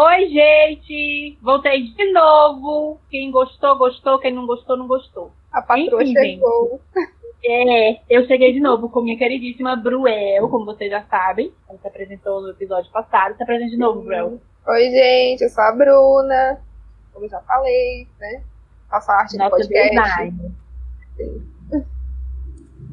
Oi, gente! Voltei de novo. Quem gostou, gostou. Quem não gostou, não gostou. A patroa Enfim, chegou. É, eu cheguei de novo com minha queridíssima Bruel, como vocês já sabem. Ela se apresentou no episódio passado. Se apresenta de novo, Bruel. Oi, gente, eu sou a Bruna. Como eu já falei, né? Faço arte Nossa do podcast. Design.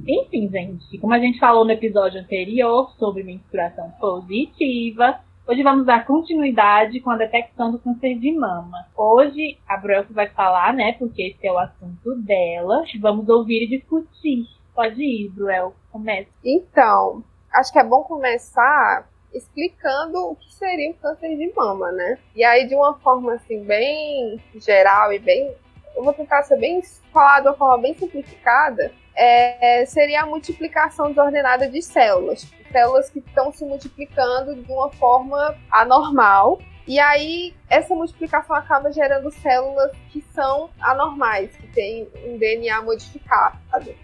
Enfim, gente, como a gente falou no episódio anterior sobre menstruação positiva, Hoje vamos dar continuidade com a detecção do câncer de mama. Hoje a Bruelce vai falar, né, porque esse é o assunto dela. Vamos ouvir e discutir. Pode ir, Bruel, comece. Então, acho que é bom começar explicando o que seria o câncer de mama, né? E aí, de uma forma assim, bem geral e bem. Eu vou tentar ser bem. falar de uma forma bem simplificada. É, seria a multiplicação desordenada de células células que estão se multiplicando de uma forma anormal. E aí, essa multiplicação acaba gerando células que são anormais, que têm um DNA modificado.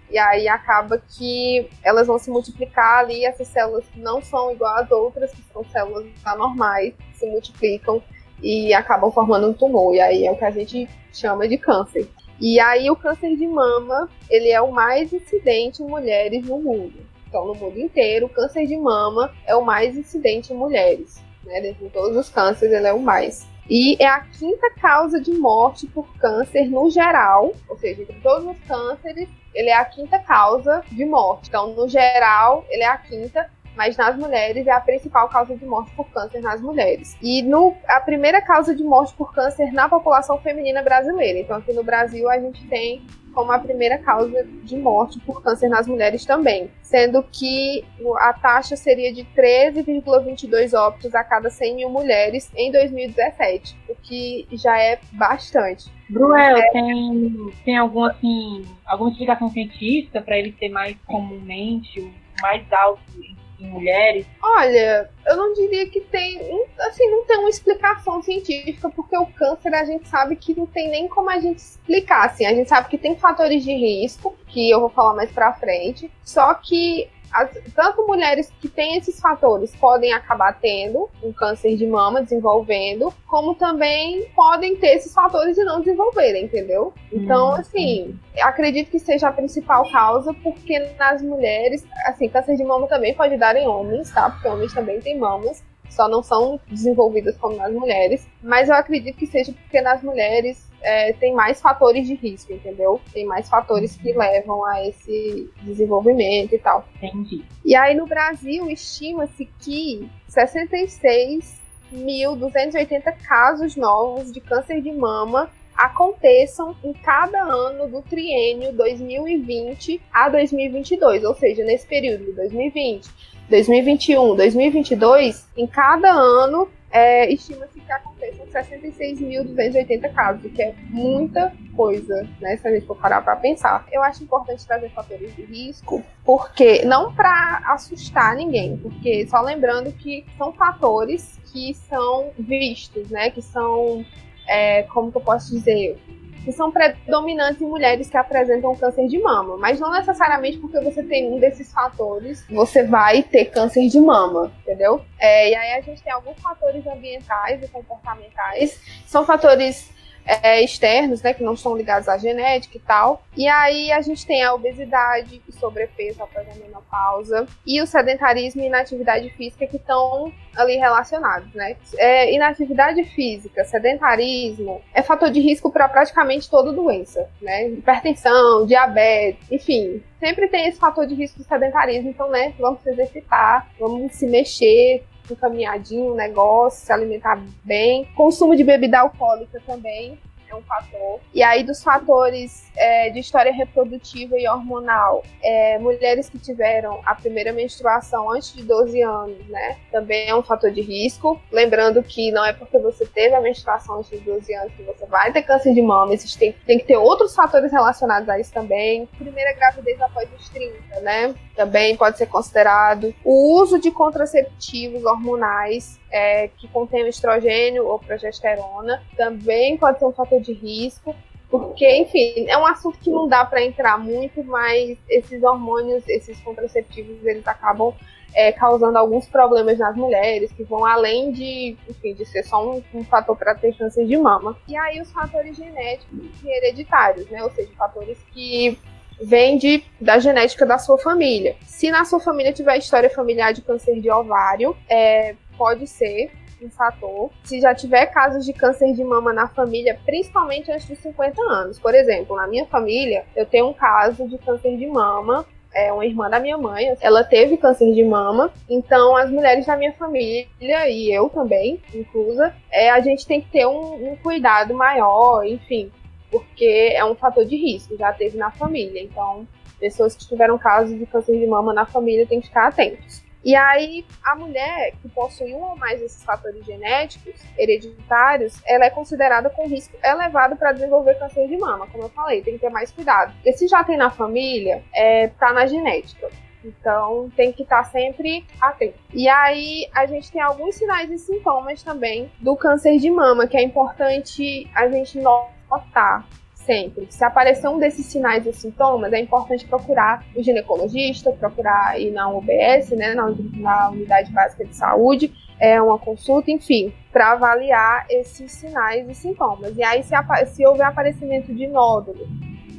E aí acaba que elas vão se multiplicar ali, essas células que não são igual às outras, que são células anormais, se multiplicam e acabam formando um tumor. E aí é o que a gente chama de câncer. E aí o câncer de mama, ele é o mais incidente em mulheres no mundo. Então, no mundo inteiro, o câncer de mama é o mais incidente em mulheres. Né? Dentre todos os cânceres, ele é o mais. E é a quinta causa de morte por câncer no geral, ou seja, entre todos os cânceres, ele é a quinta causa de morte. Então, no geral, ele é a quinta, mas nas mulheres é a principal causa de morte por câncer nas mulheres. E no, a primeira causa de morte por câncer na população feminina brasileira. Então, aqui no Brasil, a gente tem como a primeira causa de morte por câncer nas mulheres também, sendo que a taxa seria de 13,22 óbitos a cada 100 mil mulheres em 2017, o que já é bastante. Bruel, é... tem, tem algum, assim, alguma explicação científica para ele ser mais comumente, mais alto em mulheres? Olha, eu não diria que tem, assim, não tem uma explicação científica, porque o câncer a gente sabe que não tem nem como a gente explicar, assim, a gente sabe que tem fatores de risco, que eu vou falar mais pra frente, só que as, tanto mulheres que têm esses fatores podem acabar tendo um câncer de mama, desenvolvendo, como também podem ter esses fatores e não desenvolverem, entendeu? Então, hum, assim, acredito que seja a principal causa, porque nas mulheres, assim, câncer de mama também pode dar em homens, tá? Porque homens também têm mamas só não são desenvolvidas como nas mulheres, mas eu acredito que seja porque nas mulheres é, tem mais fatores de risco, entendeu? Tem mais fatores que levam a esse desenvolvimento e tal. Entendi. E aí no Brasil estima-se que 66.280 casos novos de câncer de mama aconteçam em cada ano do triênio 2020 a 2022, ou seja, nesse período de 2020, 2021, 2022, em cada ano é, estima-se que aconteçam 66.280 casos, o que é muita coisa, né? Se a gente for parar para pensar. Eu acho importante trazer fatores de risco, porque não para assustar ninguém, porque só lembrando que são fatores que são vistos, né? Que são, é, como que eu posso dizer, que são predominantes em mulheres que apresentam câncer de mama, mas não necessariamente porque você tem um desses fatores, você vai ter câncer de mama, entendeu? É, e aí a gente tem alguns fatores ambientais e comportamentais, são fatores é, externos, né, que não são ligados à genética e tal. E aí a gente tem a obesidade e sobrepeso após a menopausa e o sedentarismo e inatividade física que estão ali relacionados, né? É, inatividade física, sedentarismo é fator de risco para praticamente toda doença, né? Hipertensão, diabetes, enfim, sempre tem esse fator de risco do sedentarismo, então, né, vamos se exercitar, vamos se mexer, um caminhadinho, um negócio, se alimentar bem. Consumo de bebida alcoólica também é um fator. E aí, dos fatores é, de história reprodutiva e hormonal, é, mulheres que tiveram a primeira menstruação antes de 12 anos, né, também é um fator de risco. Lembrando que não é porque você teve a menstruação antes de 12 anos que você vai ter câncer de mama, existem, tem que ter outros fatores relacionados a isso também. Primeira gravidez após os 30, né, também pode ser considerado. O uso de contraceptivos hormonais é, que contém estrogênio ou progesterona também pode ser um fator de risco. Porque, enfim, é um assunto que não dá para entrar muito, mas esses hormônios, esses contraceptivos, eles acabam é, causando alguns problemas nas mulheres, que vão além de, enfim, de ser só um, um fator para ter câncer de mama. E aí os fatores genéticos e hereditários, né? Ou seja, fatores que vêm de, da genética da sua família. Se na sua família tiver história familiar de câncer de ovário, é, pode ser um fator. Se já tiver casos de câncer de mama na família, principalmente antes dos 50 anos. Por exemplo, na minha família, eu tenho um caso de câncer de mama é uma irmã da minha mãe, ela teve câncer de mama, então as mulheres da minha família e eu também, inclusa, é, a gente tem que ter um, um cuidado maior, enfim, porque é um fator de risco, já teve na família, então pessoas que tiveram casos de câncer de mama na família têm que ficar atentos. E aí, a mulher que possui um ou mais desses fatores genéticos hereditários, ela é considerada com risco elevado para desenvolver câncer de mama. Como eu falei, tem que ter mais cuidado. E se já tem na família, é, tá na genética. Então tem que estar tá sempre atento. E aí a gente tem alguns sinais e sintomas também do câncer de mama que é importante a gente notar sempre. Se aparecer um desses sinais e sintomas, é importante procurar o ginecologista, procurar ir na UBS, né, na, na Unidade Básica de Saúde, é uma consulta, enfim, para avaliar esses sinais e sintomas. E aí, se, se houver aparecimento de nódulo,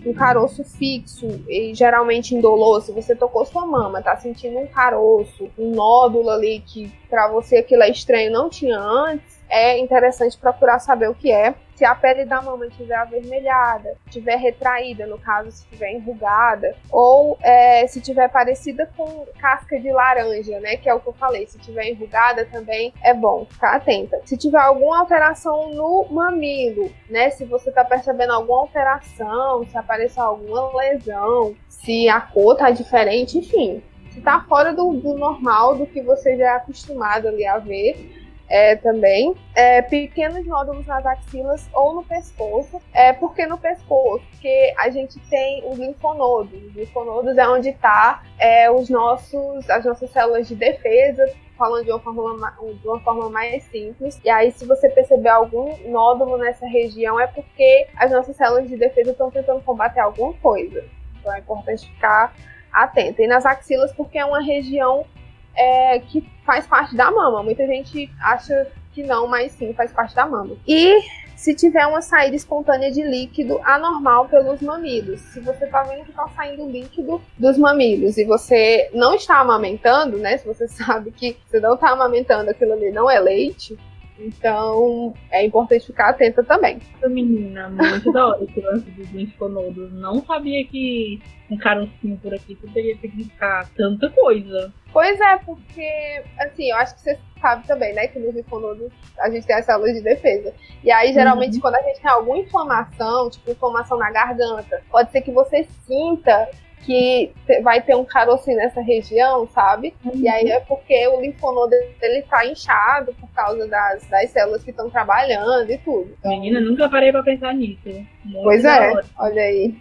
um caroço fixo e geralmente indolor, se você tocou sua mama, tá sentindo um caroço, um nódulo ali que para você aquilo é estranho, não tinha antes, é interessante procurar saber o que é. Se a pele da mama estiver avermelhada, estiver retraída, no caso, se estiver enrugada, ou é, se estiver parecida com casca de laranja, né? Que é o que eu falei. Se estiver enrugada também é bom ficar atenta. Se tiver alguma alteração no mamilo, né? Se você está percebendo alguma alteração, se apareceu alguma lesão, se a cor tá diferente, enfim. Se tá fora do, do normal, do que você já é acostumado ali a ver, é, também. É, pequenos nódulos nas axilas ou no pescoço. É, por que no pescoço? Porque a gente tem os linfonodos. Os linfonodos é onde está é, os nossos, as nossas células de defesa, falando de uma, forma, de uma forma mais simples. E aí, se você perceber algum nódulo nessa região, é porque as nossas células de defesa estão tentando combater alguma coisa. Então é importante ficar atento. E nas axilas, porque é uma região é, que faz parte da mama. Muita gente acha que não, mas sim, faz parte da mama. E se tiver uma saída espontânea de líquido anormal pelos mamilos. Se você tá vendo que tá saindo líquido dos mamilos e você não está amamentando, né? Se você sabe que você não tá amamentando, aquilo ali não é leite, então, é importante ficar atenta também. Menina, muito da hora esse lance dos linfonodos. Não sabia que um carocinho por aqui poderia significar tanta coisa. Pois é, porque, assim, eu acho que você sabe também, né, que nos linfonodos a gente tem as células de defesa. E aí, geralmente, uhum. quando a gente tem alguma inflamação, tipo inflamação na garganta, pode ser que você sinta que vai ter um carocinho nessa região, sabe? Uhum. E aí é porque o linfonodo dele tá inchado por causa das, das células que estão trabalhando e tudo. Menina, nunca parei pra pensar nisso. Muito pois é, olha aí.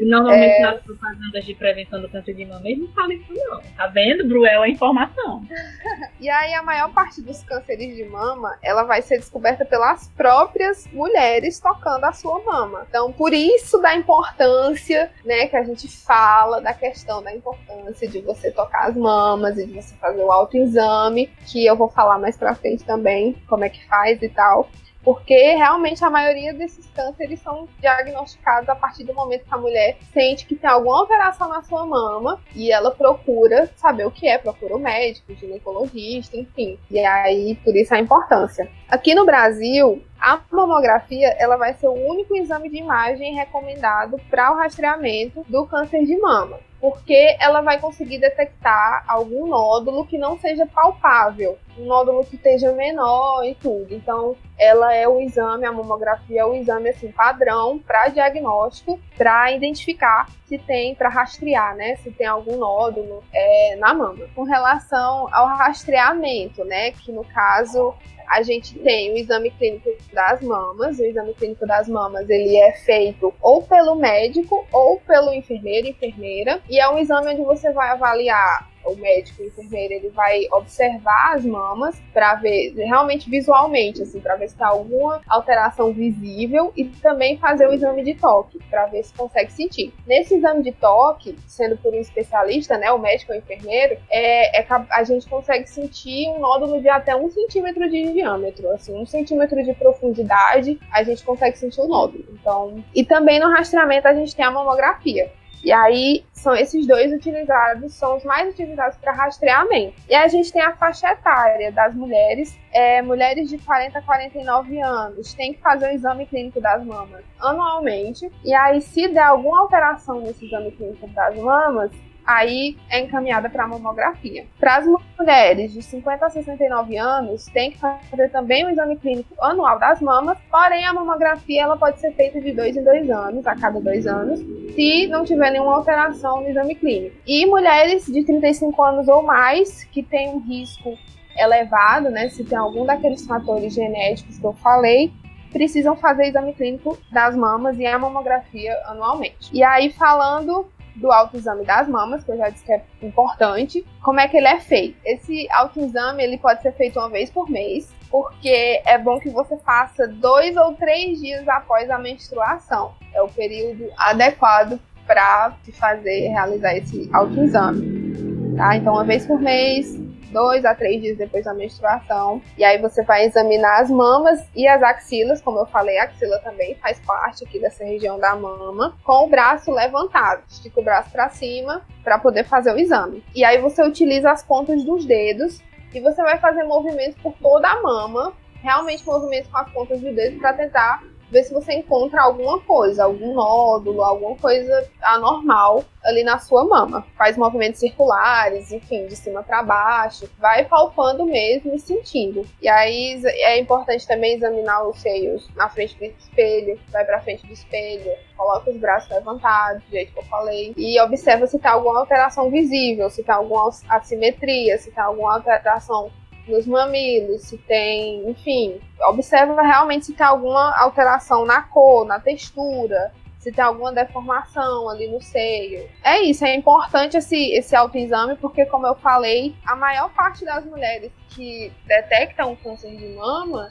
E normalmente é... nas propagandas de prevenção do câncer de mama eles não falam isso não. Tá vendo? Bruel é informação. e aí a maior parte dos cânceres de mama, ela vai ser descoberta pelas próprias mulheres tocando a sua mama. Então, por isso da importância, né, que a gente fala da questão da importância de você tocar as mamas e de você fazer o autoexame, que eu vou falar mais pra frente também, como é que faz e tal porque realmente a maioria desses cânceres são diagnosticados a partir do momento que a mulher sente que tem alguma alteração na sua mama e ela procura saber o que é, procura o médico, o ginecologista, enfim. E aí, por isso a importância. Aqui no Brasil, a mamografia ela vai ser o único exame de imagem recomendado para o rastreamento do câncer de mama porque ela vai conseguir detectar algum nódulo que não seja palpável, um nódulo que esteja menor e tudo. Então, ela é o exame, a mamografia é o exame assim padrão para diagnóstico, para identificar se tem, para rastrear, né, se tem algum nódulo é, na mama. Com relação ao rastreamento, né, que no caso a gente tem o exame clínico das mamas. O exame clínico das mamas ele é feito ou pelo médico ou pelo enfermeiro, enfermeira, e é um exame onde você vai avaliar o médico, o enfermeiro, ele vai observar as mamas para ver realmente visualmente, assim, para ver se tá alguma alteração visível e também fazer o exame de toque para ver se consegue sentir. Nesse exame de toque, sendo por um especialista, né, o médico ou enfermeiro, é, é, a gente consegue sentir um nódulo de até um centímetro de diâmetro, assim, um centímetro de profundidade, a gente consegue sentir o nódulo. Então, e também no rastreamento a gente tem a mamografia. E aí são esses dois utilizados, são os mais utilizados para rastreamento. E a gente tem a faixa etária das mulheres, é, mulheres de 40 a 49 anos, tem que fazer o exame clínico das mamas anualmente. E aí, se der alguma alteração nesse exame clínico das mamas, aí é encaminhada para a mamografia. Para as mulheres de 50 a 69 anos, tem que fazer também o exame clínico anual das mamas, porém a mamografia ela pode ser feita de dois em dois anos, a cada dois anos, se não tiver nenhuma alteração no exame clínico. E mulheres de 35 anos ou mais, que têm um risco elevado, né, se tem algum daqueles fatores genéticos que eu falei, precisam fazer exame clínico das mamas e a mamografia anualmente. E aí, falando do autoexame das mamas, que eu já disse que é importante. Como é que ele é feito? Esse autoexame ele pode ser feito uma vez por mês, porque é bom que você faça dois ou três dias após a menstruação. É o período adequado para se fazer, realizar esse autoexame. Tá? Então, uma vez por mês, dois a três dias depois da menstruação. E aí você vai examinar as mamas e as axilas, como eu falei, a axila também faz parte aqui dessa região da mama, com o braço levantado. Estica o braço para cima para poder fazer o exame. E aí você utiliza as pontas dos dedos e você vai fazer movimentos por toda a mama, realmente movimentos com as pontas dos dedos para tentar ver se você encontra alguma coisa, algum nódulo, alguma coisa anormal ali na sua mama. Faz movimentos circulares, enfim, de cima para baixo, vai palpando mesmo e sentindo. E aí é importante também examinar os seios na frente do espelho, vai para frente do espelho, coloca os braços levantados, do jeito que eu falei, e observa se tá alguma alteração visível, se tá alguma assimetria, se tá alguma alteração nos mamilos, se tem, enfim, observa realmente se tem alguma alteração na cor, na textura, se tem alguma deformação ali no seio. É isso, é importante esse, esse autoexame, porque, como eu falei, a maior parte das mulheres que detectam câncer de mama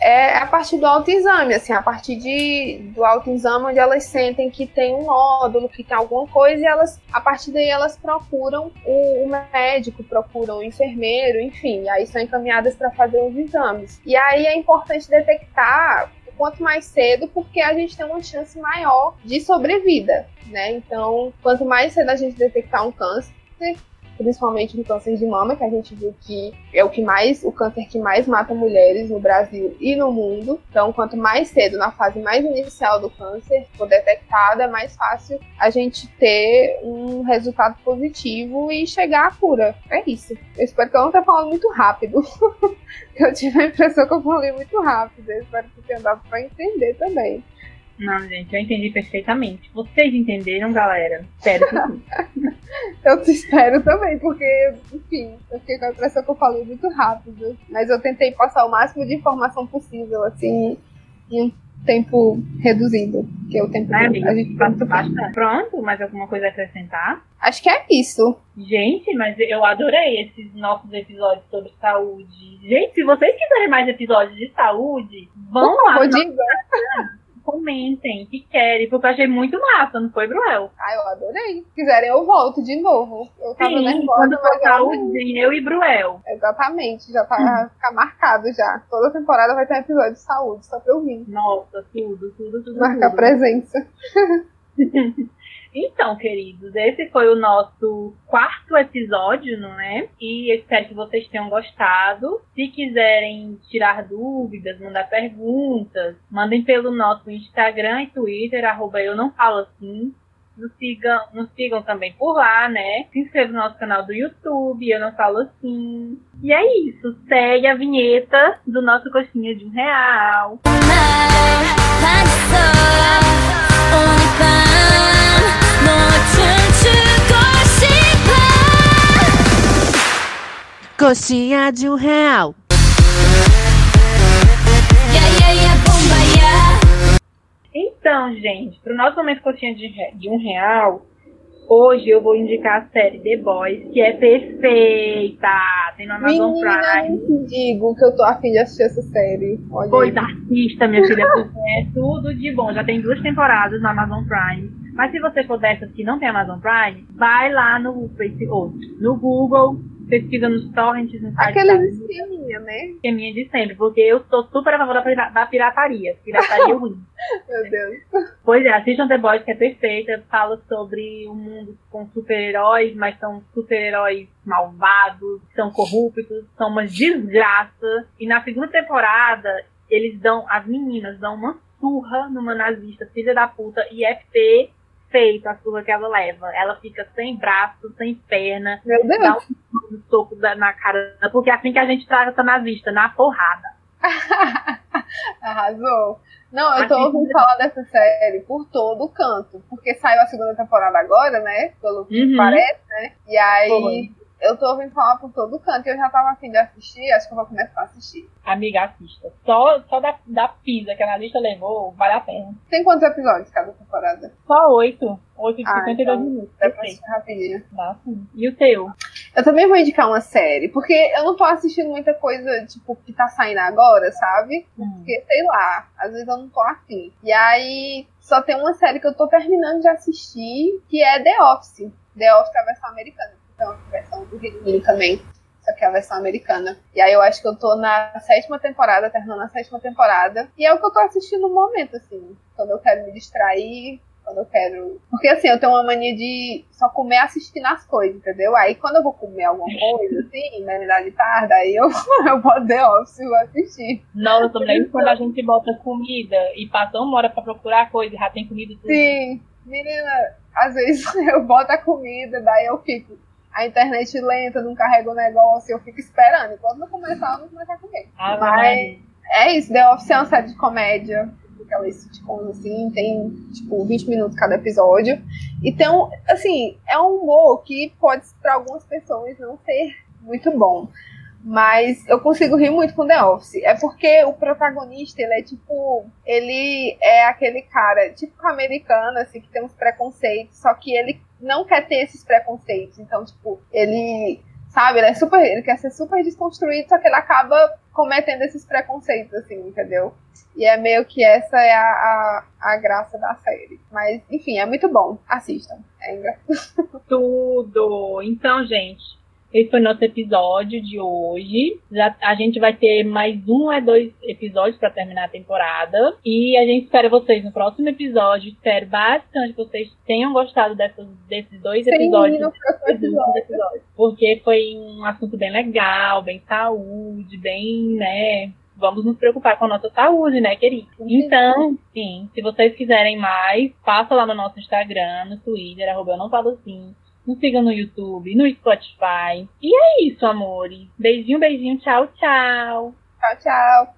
é a partir do autoexame, assim, a partir de, do autoexame onde elas sentem que tem um nódulo, que tem alguma coisa, e elas, a partir daí elas procuram o, o médico, procuram o enfermeiro, enfim, aí são encaminhadas para fazer os exames. E aí é importante detectar quanto mais cedo, porque a gente tem uma chance maior de sobrevida, né? Então, quanto mais cedo a gente detectar um câncer, principalmente do câncer de mama, que a gente viu que é o que mais, o câncer que mais mata mulheres no Brasil e no mundo. Então, quanto mais cedo, na fase mais inicial do câncer, for detectado, é mais fácil a gente ter um resultado positivo e chegar à cura. É isso. Eu espero que eu não tenha falando muito rápido. eu tive a impressão que eu falei muito rápido. Eu espero que tenha dado para entender também. Não, gente, eu entendi perfeitamente. Vocês entenderam, galera? Espero que sim. eu te espero também, porque, enfim, eu fiquei com a impressão que eu falei muito rápido. Mas eu tentei passar o máximo de informação possível, assim, em um tempo reduzido. Que é o tempo é, a gente passa bastante. Pronto, mais alguma coisa a acrescentar? Acho que é isso. Gente, mas eu adorei esses nossos episódios sobre saúde. Gente, se vocês quiserem mais episódios de saúde, vão lá. Vou comentem que querem, porque eu achei muito massa, não foi, Bruel? Ah, eu adorei. Se quiserem, eu volto de novo. Eu tava Sim, nervosa, quando botar o Dinho, eu e Bruel. Exatamente, já tá hum. ficar marcado já. Toda temporada vai ter um episódio de saúde, só pra eu vir. Nossa, tudo, tudo, tudo. Marcar tudo. presença. Então, queridos, esse foi o nosso quarto episódio, não é? E espero que vocês tenham gostado. Se quiserem tirar dúvidas, mandar perguntas, mandem pelo nosso Instagram e Twitter, arroba eu não falo assim. Nos sigam, nos sigam também por lá, né? Se inscreva no nosso canal do YouTube, eu não falo assim. E é isso, segue a vinheta do nosso coxinha de um real. Coxinha de um real. Então, gente, para o nosso momento coxinha de, de um real, Hoje eu vou indicar a série The Boys, que é perfeita. Tem no Amazon Menina, Prime. não te digo que eu tô afim de assistir essa série. Olha Pois aí. assista, minha filha, porque é tudo de bom. Já tem duas temporadas no Amazon Prime. Mas se você for dessas que não tem Amazon Prime, vai lá no Facebook, no Google, pesquisa nos torrents, no site Aquele da esqueminha, né? que é de sempre, porque eu sou super a favor da pirataria. Pirataria é ruim. Meu Deus. Pois é, assistam The Boys, que é perfeita. Fala sobre um mundo com super-heróis, mas são super-heróis malvados, são corruptos, são uma desgraça. E na segunda temporada, eles dão, as meninas dão uma surra numa nazista, filha da puta, e é perfeito a surra que ela leva. Ela fica sem braço, sem perna, Meu dá Deus. um soco na cara, porque assim que a gente trata nazista, na porrada. Arrasou. Não, eu tô ouvindo falar dessa série por todo canto. Porque saiu a segunda temporada agora, né? Pelo que Uhum. parece, né? E aí Foi. Eu tô ouvindo falar por todo canto. E eu já tava afim de assistir, acho que eu vou começar a assistir. Amiga, assista. Só, só da, da pisa que a nazista levou, vale a pena. Tem quantos episódios cada temporada? Só oito. Oito de Ah, 52 então, minutos. Dá pra Perfeito. assistir rapidinho. Dá sim. E o teu? Eu também vou indicar uma série, porque eu não tô assistindo muita coisa, tipo, que tá saindo agora, sabe? Hum. Porque, sei lá, às vezes eu não tô afim. E aí, só tem uma série que eu tô terminando de assistir, que é The Office. The Office é a versão americana. Então, a versão do Reino Unido também. Só que é a versão americana. E aí eu acho que eu tô na sétima temporada, terminando a sétima temporada. E é o que eu tô assistindo no momento, assim. Quando eu quero me distrair, quando eu quero. Porque assim, eu tenho uma mania de só comer assistindo as coisas, entendeu? Aí quando eu vou comer alguma coisa, assim, na idade tarde, aí eu, eu boto The Office e vou assistir. Nossa, eu lembro quando a gente bota comida e passa uma hora pra procurar coisa e já tem comida tudo. Sim, menina, às vezes eu boto a comida, daí eu fico. A internet lenta, não carrega o negócio, eu fico esperando. E quando eu começar, eu não começar a comer. Ah, Mas é isso, The Office é uma série de comédia, aquelas sitcoms assim, tem tipo 20 minutos cada episódio. Então, assim, é um humor que pode para algumas pessoas não ser muito bom. Mas eu consigo rir muito com The Office. É porque o protagonista, ele é tipo. Ele é aquele cara, tipo americano, assim, que tem uns preconceitos, só que ele não quer ter esses preconceitos. Então, tipo, ele. Sabe, ele é super. Ele quer ser super desconstruído, só que ele acaba cometendo esses preconceitos, assim, entendeu? E é meio que essa é a, a, a graça da série. Mas, enfim, é muito bom. Assistam. É engraçado. Tudo. Então, gente, esse foi nosso episódio de hoje. Já, a gente vai ter mais um ou dois episódios para terminar a temporada. E a gente espera vocês no próximo episódio. Espero bastante que vocês tenham gostado dessas, desses dois Sim, episódios. no próximo Esses últimos episódio. episódios. Porque foi um assunto bem legal, bem saúde, bem, né? Vamos nos preocupar com a nossa saúde, né, querido? Então, sim, se vocês quiserem mais, passa lá no nosso Instagram, no Twitter, arroba eu não falo assim. Me siga no YouTube, no Spotify. E é isso, amores. Beijinho, beijinho. Tchau, tchau. Tchau, tchau.